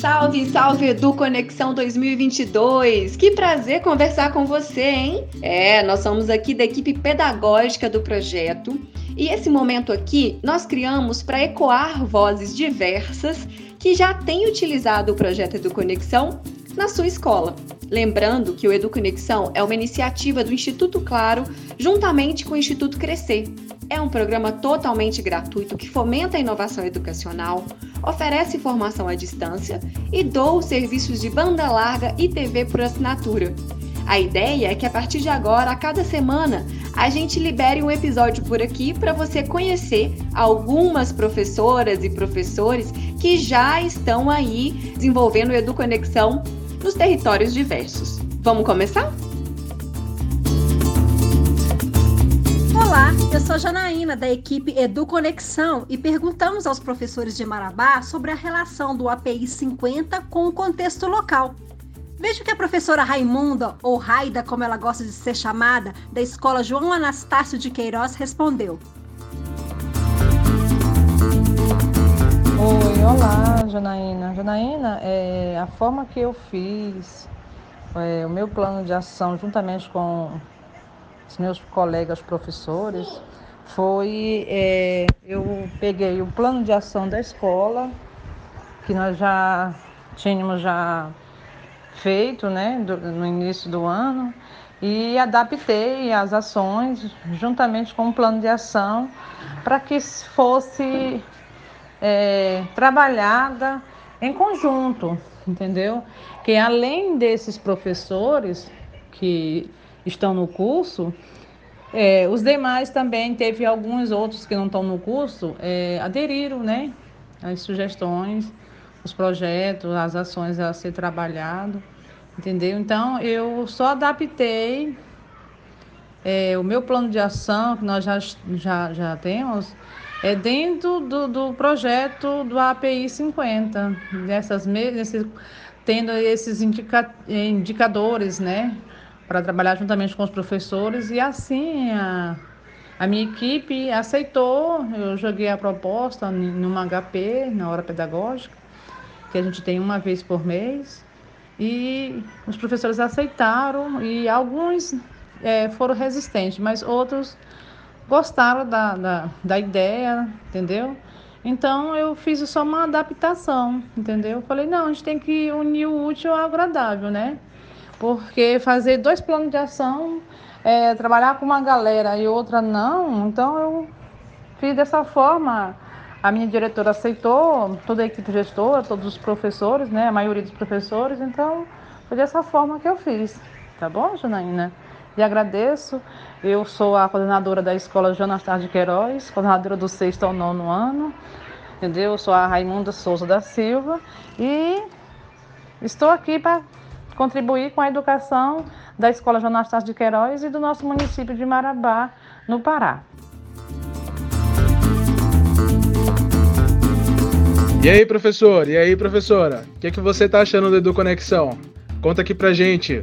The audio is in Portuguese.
Salve, salve Edu Conexão 2022! Que prazer conversar com você, hein? É, nós somos aqui da equipe pedagógica do projeto e esse momento aqui nós criamos para ecoar vozes diversas que já têm utilizado o projeto Edu Conexão na sua escola. Lembrando que o Edu Conexão é uma iniciativa do Instituto Claro, juntamente com o Instituto Crescer. É um programa totalmente gratuito que fomenta a inovação educacional, oferece formação à distância e doa serviços de banda larga e TV por assinatura. A ideia é que a partir de agora, a cada semana, a gente libere um episódio por aqui para você conhecer algumas professoras e professores que já estão aí desenvolvendo o EduConexão nos territórios diversos. Vamos começar? Olá, eu sou Janaína, da equipe Edu Conexão, e perguntamos aos professores de Marabá sobre a relação do API 50 com o contexto local. Veja que a professora Raimunda, ou Raida, como ela gosta de ser chamada, da escola João Anastácio de Queiroz, respondeu. Olá, Janaína. Janaína, é, a forma que eu fiz é, o meu plano de ação, juntamente com os meus colegas professores, foi é, eu peguei o plano de ação da escola, que nós já tínhamos já feito né, do, no início do ano, e adaptei as ações juntamente com o plano de ação para que fosse é, trabalhada em conjunto, entendeu? Que além desses professores que estão no curso, é, os demais também, teve alguns outros que não estão no curso, é, aderiram, né? As sugestões, os projetos, as ações a ser trabalhado, entendeu? Então, eu só adaptei é, o meu plano de ação, que nós já, já, já temos, é dentro do, do projeto do API 50, dessas, nesses, tendo esses indica, indicadores, né, para trabalhar juntamente com os professores, e assim a, a minha equipe aceitou, eu joguei a proposta numa HP, na hora pedagógica, que a gente tem uma vez por mês, e os professores aceitaram, e alguns é, foram resistentes, mas outros gostaram da, da, da ideia, entendeu? Então eu fiz só uma adaptação, entendeu? Falei, não, a gente tem que unir o útil ao agradável, né? Porque fazer dois planos de ação, é, trabalhar com uma galera e outra não, então eu fiz dessa forma. A minha diretora aceitou, toda a equipe gestora, todos os professores, né? A maioria dos professores, então foi dessa forma que eu fiz. Tá bom, Janaína? E agradeço. Eu sou a coordenadora da Escola Jonas de Queiroz, coordenadora do sexto ao nono ano. Entendeu? Eu sou a Raimunda Souza da Silva e estou aqui para contribuir com a educação da Escola Jonas de Queiroz e do nosso município de Marabá, no Pará. E aí, professor? E aí, professora? O que, é que você está achando do Edu Conexão? Conta aqui pra gente.